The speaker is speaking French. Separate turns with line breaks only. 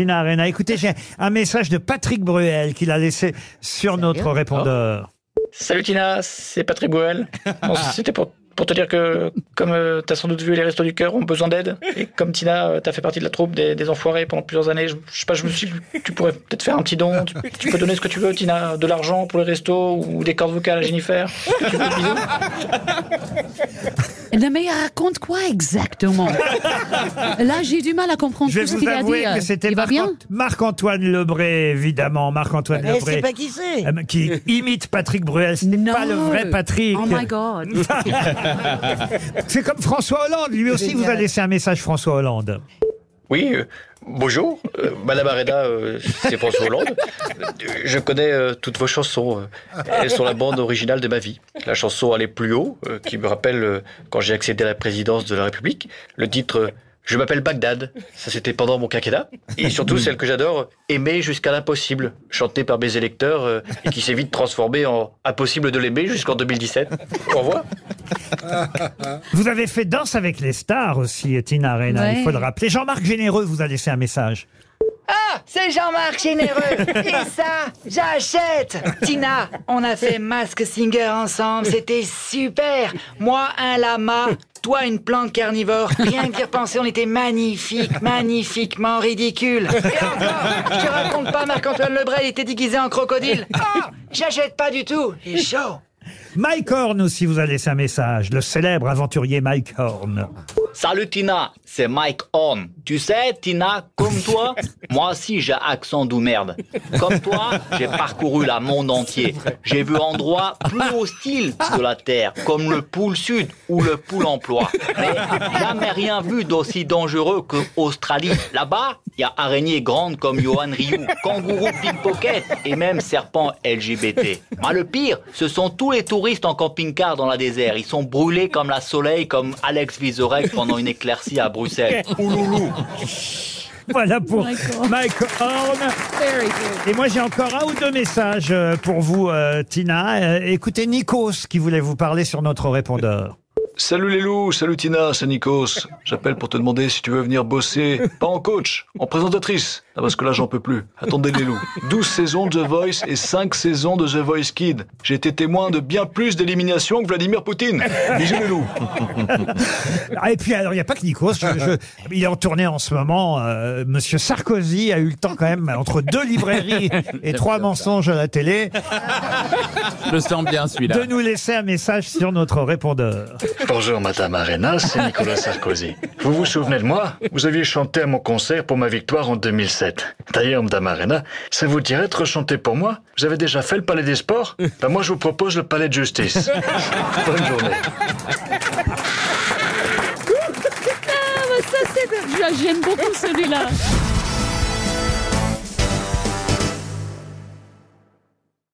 Tina Arena. Écoutez, j'ai un message de Patrick Bruel qu'il a laissé sur notre répondeur.
Salut Tina, c'est Patrick Boel. Bon, C'était pour, pour te dire que, comme tu t'as sans doute vu, les Restos du Cœur ont besoin d'aide. Et comme Tina, euh, t'as fait partie de la troupe des, des Enfoirés pendant plusieurs années, je, je sais pas, je me suis dit que tu pourrais peut-être faire un petit don. Tu, tu peux donner ce que tu veux, Tina. De l'argent pour les restos ou des cordes vocales à Jennifer. Tu.
Non, mais il raconte quoi exactement? Là, j'ai du mal à comprendre
Je vais
tout ce
vous
qu'il a dit.
avouer que c'était
Il va
Marc-
bien?
Marc-Antoine Lebré, évidemment. Marc-Antoine
Elle
Lebré.
sait pas qui c'est?
euh, qui imite Patrick Bruel. Ce n'est
Non.
pas le vrai Patrick.
Oh my God.
C'est comme François Hollande. Lui aussi vous a laissé un message, François Hollande.
Oui, euh, bonjour. Euh, Madame Arena, euh, c'est François Hollande. Je connais toutes vos chansons. Elles sont la bande originale de ma vie. La chanson Aller plus haut, qui me rappelle quand j'ai accédé à la présidence de la République. Le titre Je m'appelle Bagdad. Ça, c'était pendant mon quinquennat. Et surtout, celle que j'adore, Aimer jusqu'à l'impossible, chantée par mes électeurs euh, et qui s'est vite transformée en Impossible de l'aimer jusqu'en 2017. Au revoir.
Vous avez fait Danse avec les stars aussi, Tina Arena,
Ouais.
il faut le rappeler. Jean-Marc Généreux vous a laissé un message.
Ah, c'est Jean-Marc Généreux. Et ça, j'achète. Tina, on a fait Mask Singer ensemble, c'était super. Moi, un lama, toi, une plante carnivore. Rien que d'y repenser, on était magnifiques, magnifiquement ridicules. Et encore, je te raconte pas, Marc-Antoine Lebray, il était déguisé en crocodile. Ah, j'achète pas du tout. Il est chaud.
Mike Horn aussi vous a laissé un message, le célèbre aventurier Mike Horn.
Salut Tina, c'est Mike Horn. Tu sais, Tina, comme toi, moi aussi j'ai accent d'où merde. Comme toi, j'ai parcouru le monde entier. J'ai vu endroits plus hostiles de la Terre, comme le pôle Sud ou le pôle Emploi. Mais jamais rien vu d'aussi dangereux que Australie. Là-bas, il y a araignées grandes comme Johan Ryu, kangourous pickpocket et même serpents LGBT. Mais le pire, ce sont tous les touristes en camping-car dans la désert. Ils sont brûlés comme la soleil, comme Alex Vizorek pendant une éclaircie à Bruxelles. Ouloulou.
Voilà pour Mike Horn. Et moi j'ai encore un ou deux messages euh, pour vous, euh, Tina. Euh, écoutez Nikos qui voulait vous parler sur notre répondeur.
Salut les loups, salut Tina, c'est Nikos. J'appelle pour te demander si tu veux venir bosser, pas en coach, en présentatrice. Ah, parce que là, j'en peux plus. Attendez les loups. 12 saisons de The Voice et 5 saisons de The Voice Kid. J'ai été témoin de bien plus d'éliminations que Vladimir Poutine. Bisous les loups.
Ah, et puis alors il n'y a pas que Nikos. je- je- il est en tournée en ce moment. euh, Monsieur Sarkozy a eu le temps quand même entre deux librairies et trois mensonges à la télé
Je sens bien celui-là.
de nous laisser un message sur notre répondeur.
Bonjour Madame Arena, c'est Nicolas Sarkozy. Vous vous souvenez de moi? Vous aviez chanté à mon concert pour ma victoire en 2007. D'ailleurs, Madame Arena, ça vous dirait de rechanter pour moi? Vous avez déjà fait le Palais des Sports? Ben moi, je vous propose le Palais de Justice. Bonne journée.
Ah, bah ça, c'est... J'aime beaucoup celui-là.